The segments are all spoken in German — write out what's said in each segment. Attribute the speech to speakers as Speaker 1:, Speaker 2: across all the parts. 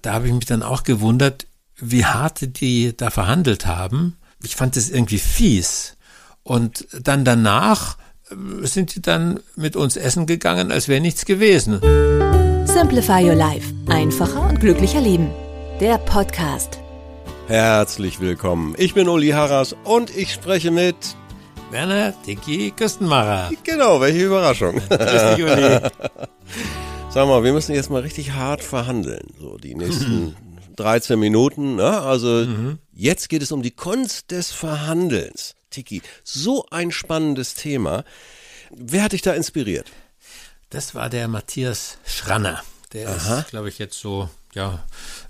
Speaker 1: Da habe ich mich dann auch gewundert, wie hart die da verhandelt haben. Ich fand es irgendwie fies. Und dann danach äh, sind die dann mit uns essen gegangen, als wäre nichts gewesen.
Speaker 2: Simplify Your Life. Einfacher und glücklicher Leben. Der Podcast.
Speaker 3: Herzlich willkommen. Ich bin Uli Harras und ich spreche mit.
Speaker 1: Werner Dicky Küstenmacher.
Speaker 3: Genau, welche Überraschung.
Speaker 1: Grüß dich, Uli.
Speaker 3: Sag mal, wir müssen jetzt mal richtig hart verhandeln. So die nächsten 13 Minuten. Ne? Also jetzt geht es um die Kunst des Verhandelns. Tiki, so ein spannendes Thema. Wer hat dich da inspiriert?
Speaker 1: Das war der Matthias Schranner. Der
Speaker 3: Aha.
Speaker 1: ist, glaube ich, jetzt so, ja,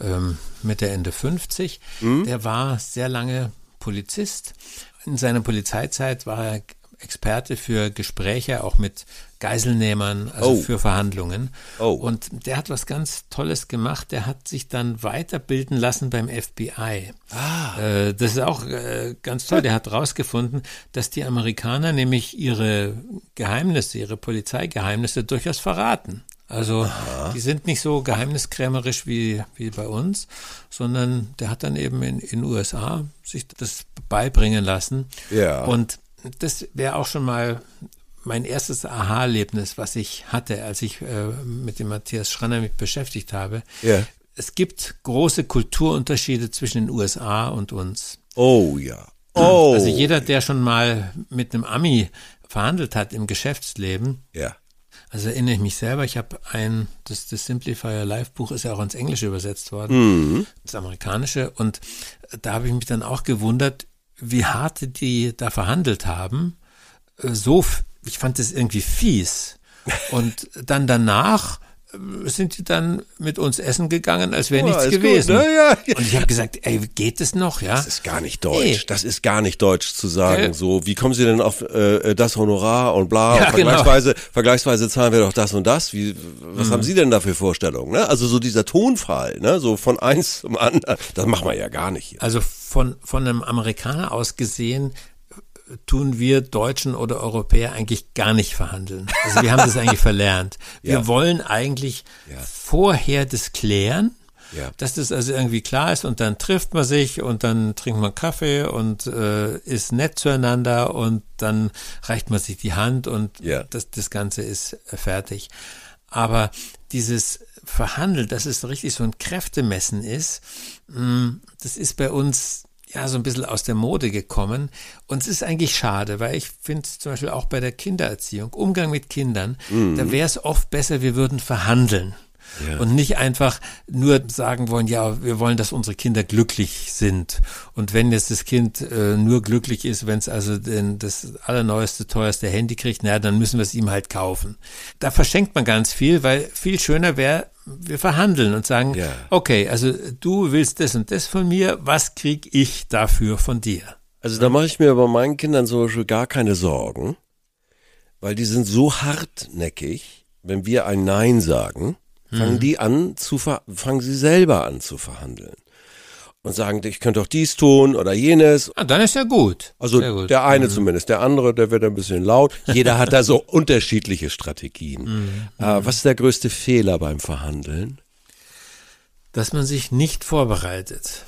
Speaker 1: ähm, Mitte, Ende 50. Der war sehr lange Polizist. In seiner Polizeizeit war er Experte für Gespräche, auch mit Geiselnehmern, also
Speaker 3: Oh.
Speaker 1: für Verhandlungen.
Speaker 3: Oh.
Speaker 1: Und der hat was ganz Tolles gemacht. Der hat sich dann weiterbilden lassen beim FBI.
Speaker 3: Ah.
Speaker 1: Äh, das ist auch äh, ganz toll. Der hat rausgefunden, dass die Amerikaner nämlich ihre Geheimnisse, ihre Polizeigeheimnisse durchaus verraten. Also die sind nicht so geheimniskrämerisch wie, wie bei uns, sondern der hat dann eben in in USA sich das beibringen lassen.
Speaker 3: Ja.
Speaker 1: Und das wäre auch schon mal mein erstes Aha-Erlebnis, was ich hatte, als ich äh, mit dem Matthias Schranner mich beschäftigt habe.
Speaker 3: Ja.
Speaker 1: Es gibt große Kulturunterschiede zwischen den USA und uns.
Speaker 3: Oh ja. Oh.
Speaker 1: Also jeder, der schon mal mit einem Ami verhandelt hat im Geschäftsleben,
Speaker 3: Ja.
Speaker 1: also erinnere ich mich selber, ich habe ein, das, das Simplifier Live Buch ist ja auch ins Englische übersetzt worden, das Amerikanische, und da habe ich mich dann auch gewundert, wie hart die da verhandelt haben. Äh, So, ich fand das irgendwie fies. Und dann danach äh, sind die dann mit uns essen gegangen, als wäre
Speaker 3: Ja,
Speaker 1: nichts
Speaker 3: ist gut,
Speaker 1: gewesen.
Speaker 3: ne? Ja, ja.
Speaker 1: Und ich habe gesagt, ey, geht es noch, ja?
Speaker 3: Das ist gar nicht deutsch.
Speaker 1: Nee.
Speaker 3: Das ist gar nicht deutsch zu sagen.
Speaker 1: Gell?
Speaker 3: So, wie kommen Sie denn auf äh, das Honorar und bla?
Speaker 1: Ja,
Speaker 3: und
Speaker 1: genau.
Speaker 3: vergleichsweise, vergleichsweise zahlen wir doch das und das. Wie, was
Speaker 1: Mhm.
Speaker 3: haben Sie denn da für Vorstellungen? Ne? Also so dieser Tonfall, ne? so von eins zum anderen. Das macht man ja gar nicht hier.
Speaker 1: Also von, von einem Amerikaner aus gesehen äh, tun wir Deutschen oder Europäer eigentlich gar nicht verhandeln. Also wir haben das eigentlich verlernt. Wir
Speaker 3: Ja.
Speaker 1: wollen eigentlich
Speaker 3: Ja.
Speaker 1: vorher das klären,
Speaker 3: Ja.
Speaker 1: dass das also irgendwie klar ist und dann trifft man sich und dann trinkt man Kaffee und äh, ist nett zueinander und dann reicht man sich die Hand und
Speaker 3: Ja.
Speaker 1: das, das Ganze ist fertig. Aber dieses Verhandeln, dass es richtig so ein Kräftemessen ist, mh, das ist bei uns ja so ein bisschen aus der Mode gekommen. Und es ist eigentlich schade, weil ich finde zum Beispiel auch bei der Kindererziehung, Umgang mit Kindern, da wäre es oft besser, wir würden verhandeln. Und nicht einfach nur sagen wollen, ja, wir wollen, dass unsere Kinder glücklich sind. Und wenn jetzt das Kind äh, nur glücklich ist, wenn es also den, das allerneueste, teuerste Handy kriegt, naja, dann müssen wir es ihm halt kaufen. Da verschenkt man ganz viel, weil viel schöner wäre, wir verhandeln und sagen,
Speaker 3: Ja.
Speaker 1: okay, also du willst das und das von mir, was krieg ich dafür von dir?
Speaker 3: Also da mache ich mir bei meinen Kindern zum Beispiel gar keine Sorgen, weil die sind so hartnäckig, wenn wir ein Nein sagen, fangen die an zu fangen sie selber an zu verhandeln und sagen, ich könnte doch dies tun oder jenes.
Speaker 1: Ah, dann ist ja gut.
Speaker 3: Also
Speaker 1: gut.
Speaker 3: der eine zumindest, der andere, der wird ein bisschen laut. Jeder hat da so unterschiedliche Strategien. Äh, was ist der größte Fehler beim Verhandeln?
Speaker 1: dass man sich nicht vorbereitet.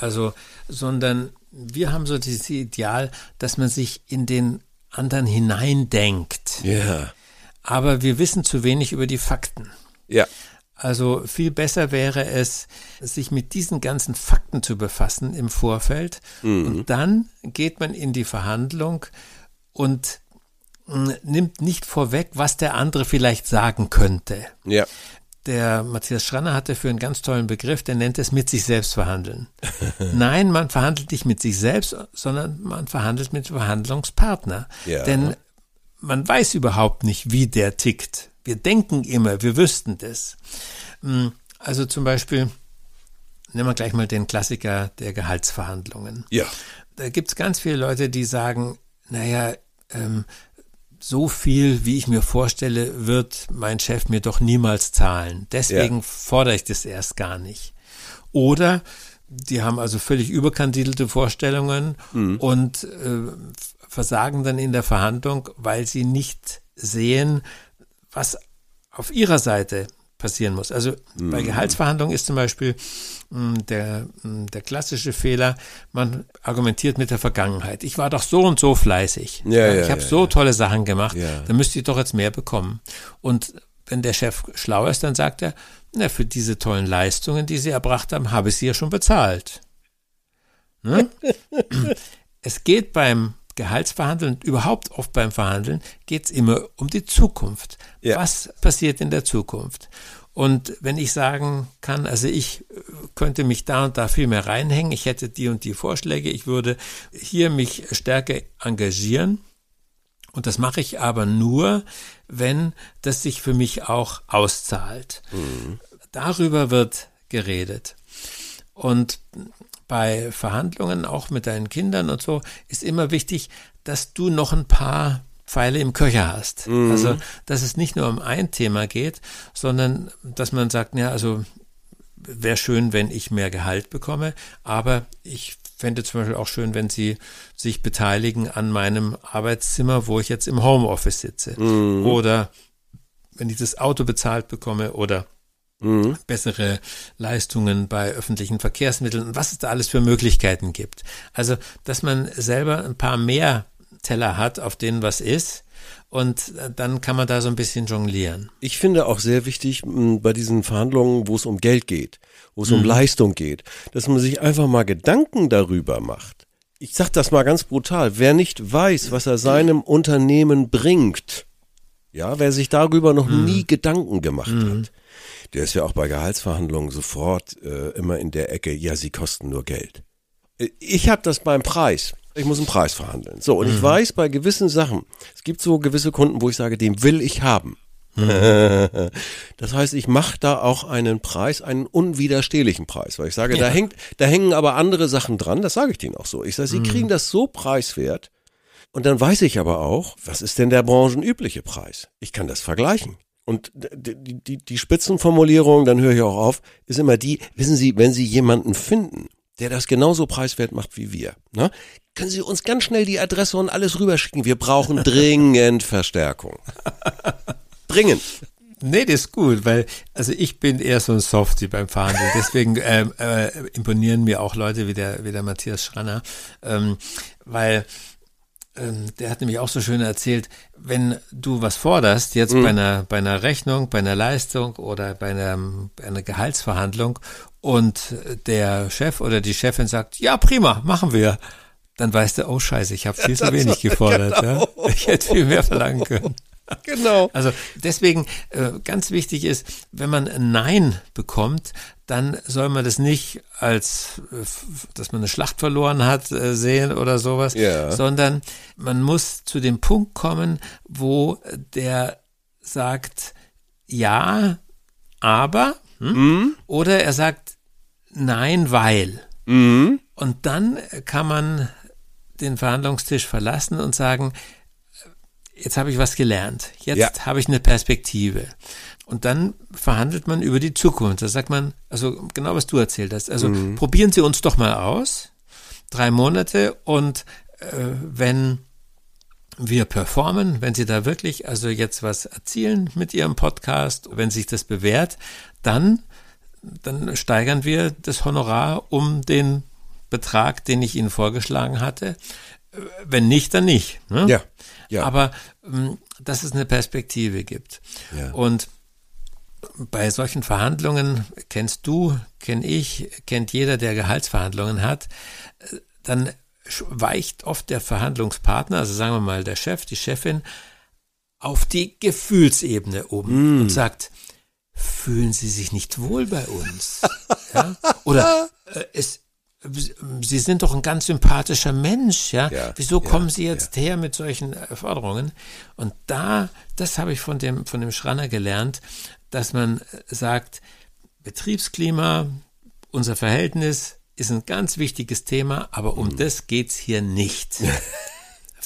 Speaker 1: Also, sondern wir haben so dieses Ideal, dass man sich in den anderen hineindenkt.
Speaker 3: Ja,
Speaker 1: Aber wir wissen zu wenig über die Fakten.
Speaker 3: Ja,
Speaker 1: Also viel besser wäre es, sich mit diesen ganzen Fakten zu befassen im Vorfeld. Und dann geht man in die Verhandlung und mm, nimmt nicht vorweg, was der andere vielleicht sagen könnte.
Speaker 3: ja.
Speaker 1: Der Matthias Schranner hatte für einen ganz tollen Begriff, der nennt es mit sich selbst verhandeln. Nein, man verhandelt nicht mit sich selbst, sondern man verhandelt mit dem Verhandlungspartner.
Speaker 3: Ja.
Speaker 1: Denn man weiß überhaupt nicht, wie der tickt. Wir denken immer, wir wüssten das. Hm, also zum Beispiel, nehmen wir gleich mal den Klassiker der Gehaltsverhandlungen.
Speaker 3: Ja.
Speaker 1: Da gibt es ganz viele Leute, die sagen, naja, ähm, so viel, wie ich mir vorstelle, wird mein Chef mir doch niemals zahlen. Deswegen
Speaker 3: Ja.
Speaker 1: fordere ich das erst gar nicht. Oder die haben also völlig überkandidelte Vorstellungen und äh, versagen dann in der Verhandlung, weil sie nicht sehen, was auf ihrer Seite passieren muss. Also bei Gehaltsverhandlungen ist zum Beispiel mh, der, mh, der klassische Fehler, man argumentiert mit der Vergangenheit. Ich war doch so und so fleißig.
Speaker 3: Ja, ja,
Speaker 1: ich habe
Speaker 3: ja,
Speaker 1: so tolle Sachen gemacht, dann müsste ich doch jetzt mehr bekommen. Und wenn der Chef schlau ist, dann sagt er, na, für diese tollen Leistungen, die Sie erbracht haben, habe ich Sie ja schon bezahlt. Ne? es geht beim Gehaltsverhandeln, überhaupt oft beim Verhandeln, geht es immer um die Zukunft.
Speaker 3: Ja.
Speaker 1: Was passiert in der Zukunft? Und wenn ich sagen kann, also ich äh, könnte mich da und da viel mehr reinhängen, ich hätte die und die Vorschläge, ich würde hier mich stärker engagieren, und das mache ich aber nur, wenn das sich für mich auch auszahlt. Darüber wird geredet. Und bei Verhandlungen, auch mit deinen Kindern und so, ist immer wichtig, dass du noch ein paar Pfeile im Köcher hast. Also, dass es nicht nur um ein Thema geht, sondern dass man sagt, ja, also wäre schön, wenn ich mehr Gehalt bekomme, aber ich fände zum Beispiel auch schön, wenn Sie sich beteiligen an meinem Arbeitszimmer, wo ich jetzt im Homeoffice sitze. Oder wenn ich das Auto bezahlt bekomme oder bessere Leistungen bei öffentlichen Verkehrsmitteln und was es da alles für Möglichkeiten gibt. Also, dass man selber ein paar mehr Teller hat, auf denen was ist und äh, dann kann man da so ein bisschen jonglieren.
Speaker 3: Ich finde auch sehr wichtig bei diesen Verhandlungen, wo es um Geld geht, wo es um Leistung geht, dass man sich einfach mal Gedanken darüber macht. Ich sag das mal ganz brutal. Wer nicht weiß, was er seinem Unternehmen bringt, ja, wer sich darüber noch nie Gedanken gemacht hat, der ist ja auch bei Gehaltsverhandlungen sofort äh, immer in der Ecke, ja, sie kosten nur Geld. Äh, Ich habe das beim Preis. Ich muss einen Preis verhandeln. So, und ich weiß bei gewissen Sachen, es gibt so gewisse Kunden, wo ich sage, den will ich haben. Das heißt, ich mache da auch einen Preis, einen unwiderstehlichen Preis, weil ich sage, da hängt, da hängen aber andere Sachen dran, das sage ich denen auch so. Ich sage, sie kriegen das so preiswert und dann weiß ich aber auch, was ist denn der branchenübliche Preis? Ich kann das vergleichen. Und die, die, die, Spitzenformulierung, dann höre ich auch auf, ist immer die, wissen Sie, wenn Sie jemanden finden, der das genauso preiswert macht wie wir, ne, können Sie uns ganz schnell die Adresse und alles rüberschicken. Wir brauchen dringend Verstärkung. Dringend.
Speaker 1: Nee, das ist gut, weil also ich bin eher so ein Softie beim Verhandeln. Deswegen ähm, äh, imponieren mir auch Leute wie der, wie der Matthias Schranner, ähm, weil der hat nämlich auch so schön erzählt, wenn du was forderst, jetzt bei, einer, bei einer Rechnung, bei einer Leistung oder bei einer, einer Gehaltsverhandlung und der Chef oder die Chefin sagt, ja prima, machen wir, dann weißt du, oh scheiße, ich habe viel zu wenig gefordert. Ja? Ich hätte viel mehr verlangen können.
Speaker 3: Genau.
Speaker 1: Also deswegen äh, ganz wichtig ist, wenn man ein Nein bekommt, dann soll man das nicht als, äh, dass man eine Schlacht verloren hat, äh, sehen oder sowas,
Speaker 3: Ja.
Speaker 1: sondern man muss zu dem Punkt kommen, wo der sagt, ja, aber, hm? oder er sagt, nein, weil. Und dann kann man den Verhandlungstisch verlassen und sagen, jetzt habe ich was gelernt, jetzt
Speaker 3: Ja.
Speaker 1: habe ich eine Perspektive. Und dann verhandelt man über die Zukunft. Da sagt man, also genau was du erzählt hast, also probieren Sie uns doch mal aus, drei Monate und äh, wenn wir performen, wenn Sie da wirklich also jetzt was erzielen mit Ihrem Podcast, wenn sich das bewährt, dann, dann steigern wir das Honorar um den Betrag, den ich Ihnen vorgeschlagen hatte. Wenn nicht, dann nicht. Ne?
Speaker 3: Ja, ja.
Speaker 1: Aber ähm, dass es eine Perspektive gibt.
Speaker 3: Ja.
Speaker 1: Und bei solchen Verhandlungen kennst du, kenn ich, kennt jeder, der Gehaltsverhandlungen hat, äh, dann weicht oft der Verhandlungspartner, also sagen wir mal der Chef, die Chefin, auf die Gefühlsebene um und sagt, fühlen Sie sich nicht wohl bei uns? ja? Oder äh, es, Sie sind doch ein ganz sympathischer Mensch, ja.
Speaker 3: Ja,
Speaker 1: Wieso
Speaker 3: ja,
Speaker 1: kommen Sie jetzt her mit solchen äh, Forderungen? Und da, das habe ich von dem, von dem Schranner gelernt, dass man äh, sagt, Betriebsklima, unser Verhältnis ist ein ganz wichtiges Thema, aber um das geht's hier nicht.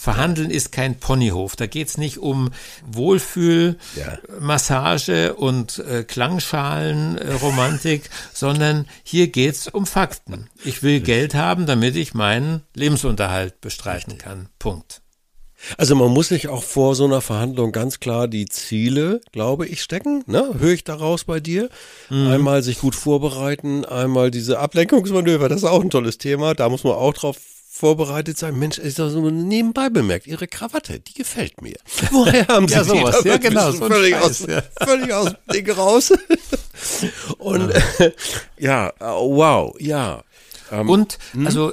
Speaker 1: Verhandeln ist kein Ponyhof. Da geht's nicht um Wohlfühl,
Speaker 3: Ja.
Speaker 1: Massage und äh, Klangschalen, äh, Romantik, sondern hier geht's um Fakten. Ich will Geld haben, damit ich meinen Lebensunterhalt bestreiten kann. Punkt.
Speaker 3: Also man muss sich auch vor so einer Verhandlung ganz klar die Ziele, glaube ich, stecken. Ne? Höre ich daraus bei dir? Einmal sich gut vorbereiten, einmal diese Ablenkungsmanöver, das ist auch ein tolles Thema. Da muss man auch drauf vorbereitet sein. Mensch, ist doch so nebenbei bemerkt, Ihre Krawatte, die gefällt mir. Woher haben Sie
Speaker 1: Ja,
Speaker 3: die?
Speaker 1: sowas.
Speaker 3: Da
Speaker 1: Ja, genau, so
Speaker 3: völlig,
Speaker 1: Scheiß,
Speaker 3: aus,
Speaker 1: ja.
Speaker 3: völlig aus dem Ding raus. Und ja, äh, wow, ja. Ähm,
Speaker 1: Und
Speaker 3: hm?
Speaker 1: also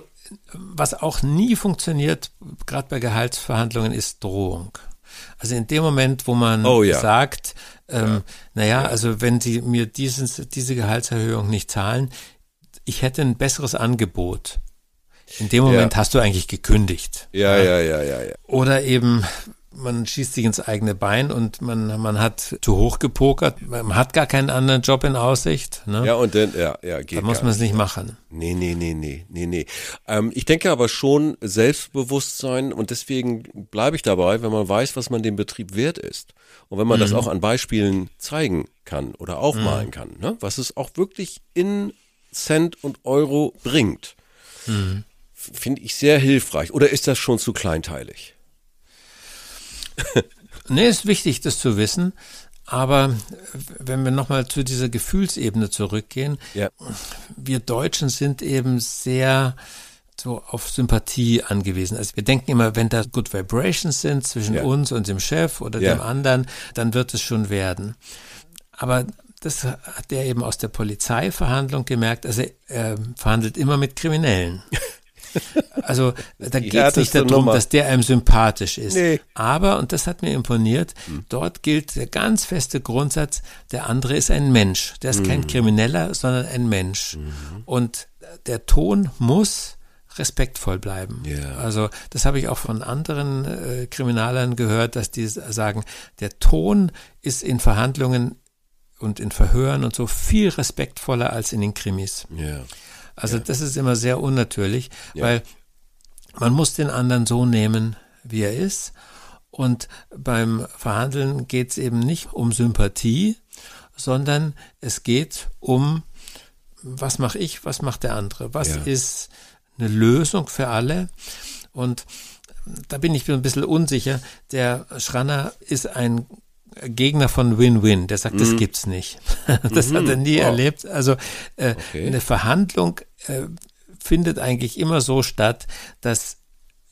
Speaker 1: was auch nie funktioniert, gerade bei Gehaltsverhandlungen, ist Drohung. Also in dem Moment, wo man
Speaker 3: Oh ja.
Speaker 1: sagt, ähm, naja, also wenn Sie mir dieses, diese Gehaltserhöhung nicht zahlen, ich hätte ein besseres Angebot. In dem Moment
Speaker 3: Ja.
Speaker 1: hast du eigentlich gekündigt.
Speaker 3: ja, ja, ja, ja, ja.
Speaker 1: Oder eben, man schießt sich ins eigene Bein und man, man hat zu hoch gepokert, man hat gar keinen anderen Job in Aussicht. Ne?
Speaker 3: Ja, und dann, ja, ja, geht
Speaker 1: da muss man es nicht machen.
Speaker 3: Nee, nee, nee, nee, nee, nee. Ähm, ich denke aber schon Selbstbewusstsein und deswegen bleibe ich dabei, wenn man weiß, was man dem Betrieb wert ist. Und wenn man das auch an Beispielen zeigen kann oder aufmalen kann, ne? was es auch wirklich in Cent und Euro bringt, f- finde ich sehr hilfreich. Oder ist das schon zu kleinteilig?
Speaker 1: Nee, ist wichtig, das zu wissen. Aber wenn wir nochmal zu dieser Gefühlsebene zurückgehen,
Speaker 3: Ja.
Speaker 1: wir Deutschen sind eben sehr so auf Sympathie angewiesen. Also wir denken immer, wenn da Good Vibrations sind zwischen
Speaker 3: Ja.
Speaker 1: uns und dem Chef oder
Speaker 3: Ja.
Speaker 1: dem anderen, dann wird es schon werden. Aber das hat er eben aus der Polizeiverhandlung gemerkt. Also er verhandelt immer mit Kriminellen. Also da geht es nicht darum,
Speaker 3: Nummer.
Speaker 1: dass der einem sympathisch ist.
Speaker 3: Nee.
Speaker 1: Aber, und das hat mir imponiert, dort gilt der ganz feste Grundsatz, der andere ist ein Mensch. Der ist kein Krimineller, sondern ein Mensch. Und der Ton muss respektvoll bleiben.
Speaker 3: Ja.
Speaker 1: Also das habe ich auch von anderen äh, Kriminalern gehört, dass die sagen, der Ton ist in Verhandlungen und in Verhören und so viel respektvoller als in den Krimis.
Speaker 3: Ja.
Speaker 1: Also das ist immer sehr unnatürlich, weil man muss den anderen so nehmen, wie er ist. Und beim Verhandeln geht es eben nicht um Sympathie, sondern es geht um, was mache ich, was macht der andere, was
Speaker 3: Ja.
Speaker 1: ist eine Lösung für alle. Und da bin ich ein bisschen unsicher. Der Schranner ist ein Gegner von Win-Win. Der sagt, das gibt's nicht. Das hat er nie
Speaker 3: Wow.
Speaker 1: erlebt. Also äh,
Speaker 3: Okay.
Speaker 1: eine Verhandlung äh, findet eigentlich immer so statt, dass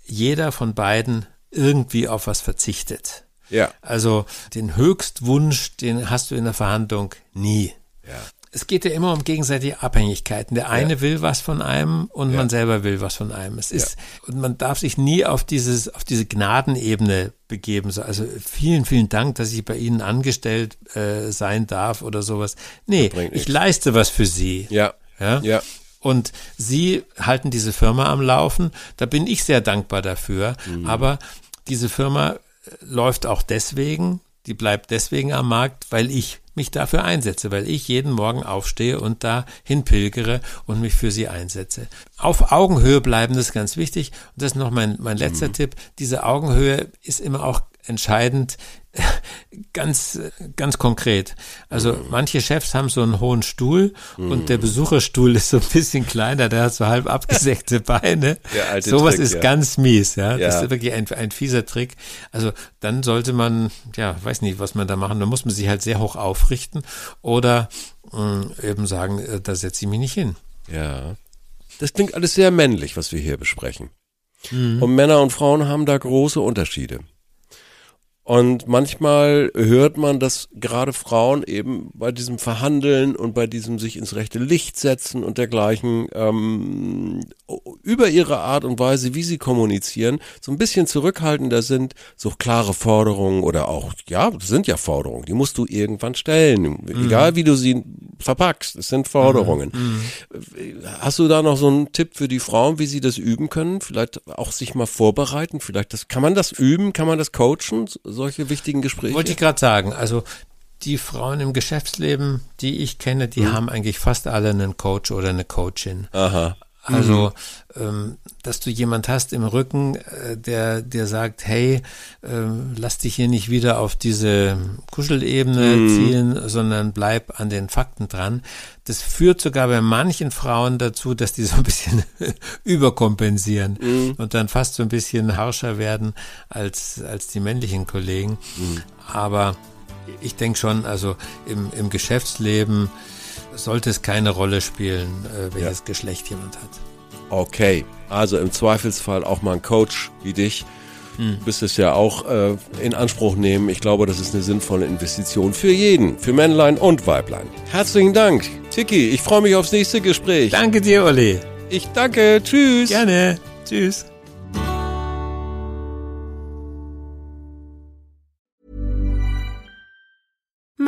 Speaker 1: jeder von beiden irgendwie auf was verzichtet.
Speaker 3: Ja.
Speaker 1: Also den Höchstwunsch, den hast du in der Verhandlung nie.
Speaker 3: Ja.
Speaker 1: Es geht ja immer um gegenseitige Abhängigkeiten. Der eine will was von einem und
Speaker 3: Ja.
Speaker 1: man selber will was von einem. Es ist, und man darf sich nie auf dieses, auf diese Gnadenebene begeben. So, Also vielen, vielen Dank, dass ich bei Ihnen angestellt äh, sein darf oder sowas. Nee, ich
Speaker 3: nichts.
Speaker 1: leiste was für Sie.
Speaker 3: Ja.
Speaker 1: Ja?
Speaker 3: Ja.
Speaker 1: Und Sie halten diese Firma am Laufen. Da bin ich sehr dankbar dafür.
Speaker 3: Mhm.
Speaker 1: Aber diese Firma äh, läuft auch deswegen, die bleibt deswegen am Markt, weil ich mich dafür einsetze, weil ich jeden Morgen aufstehe und da hinpilgere und mich für sie einsetze. Auf Augenhöhe bleiben, das ist ganz wichtig. Und das ist noch mein, mein letzter Tipp. Diese Augenhöhe ist immer auch entscheidend, ganz, ganz konkret. Also manche Chefs haben so einen hohen Stuhl und der Besucherstuhl ist so ein bisschen kleiner, der hat so halb abgesägte Beine. Sowas
Speaker 3: Trick,
Speaker 1: ist
Speaker 3: ja.
Speaker 1: ganz mies, ja. Das
Speaker 3: Ja.
Speaker 1: ist wirklich ein, ein fieser Trick. Also dann sollte man, ja, weiß nicht, was man da machen. Da muss man sich halt sehr hoch aufrichten oder mh, eben sagen, äh, da setze ich mich nicht hin.
Speaker 3: Ja. Das klingt alles sehr männlich, was wir hier besprechen. Und Männer und Frauen haben da große Unterschiede. Und manchmal hört man, dass gerade Frauen eben bei diesem Verhandeln und bei diesem sich ins rechte Licht setzen und dergleichen ähm, über ihre Art und Weise, wie sie kommunizieren, so ein bisschen zurückhaltender sind, so klare Forderungen oder auch, ja, das sind ja Forderungen, die musst du irgendwann stellen, egal wie du sie verpackst. Es sind Forderungen. Hast du da noch so einen Tipp für die Frauen, wie sie das üben können? Vielleicht auch sich mal vorbereiten? Vielleicht das, kann man das üben? Kann man das coachen? Solche wichtigen Gespräche?
Speaker 1: Wollte ich gerade sagen, also die Frauen im Geschäftsleben, die ich kenne, die haben eigentlich fast alle einen Coach oder eine Coachin.
Speaker 3: Aha.
Speaker 1: Also, ähm, dass du jemand hast im Rücken, äh, der dir sagt, hey, ähm, lass dich hier nicht wieder auf diese Kuschelebene ziehen, sondern bleib an den Fakten dran. Das führt sogar bei manchen Frauen dazu, dass die so ein bisschen überkompensieren und dann fast so ein bisschen harscher werden als, als die männlichen Kollegen. Aber ich denke schon, also im, im Geschäftsleben sollte es keine Rolle spielen, äh, welches Geschlecht jemand hat.
Speaker 3: Okay, also im Zweifelsfall auch mal ein Coach wie dich. Du bist es ja auch äh, in Anspruch nehmen. Ich glaube, das ist eine sinnvolle Investition für jeden, für Männlein und Weiblein. Herzlichen Dank, Tiki. Ich freue mich aufs nächste Gespräch.
Speaker 1: Danke dir, Olli.
Speaker 3: Ich danke. Tschüss.
Speaker 1: Gerne. Tschüss.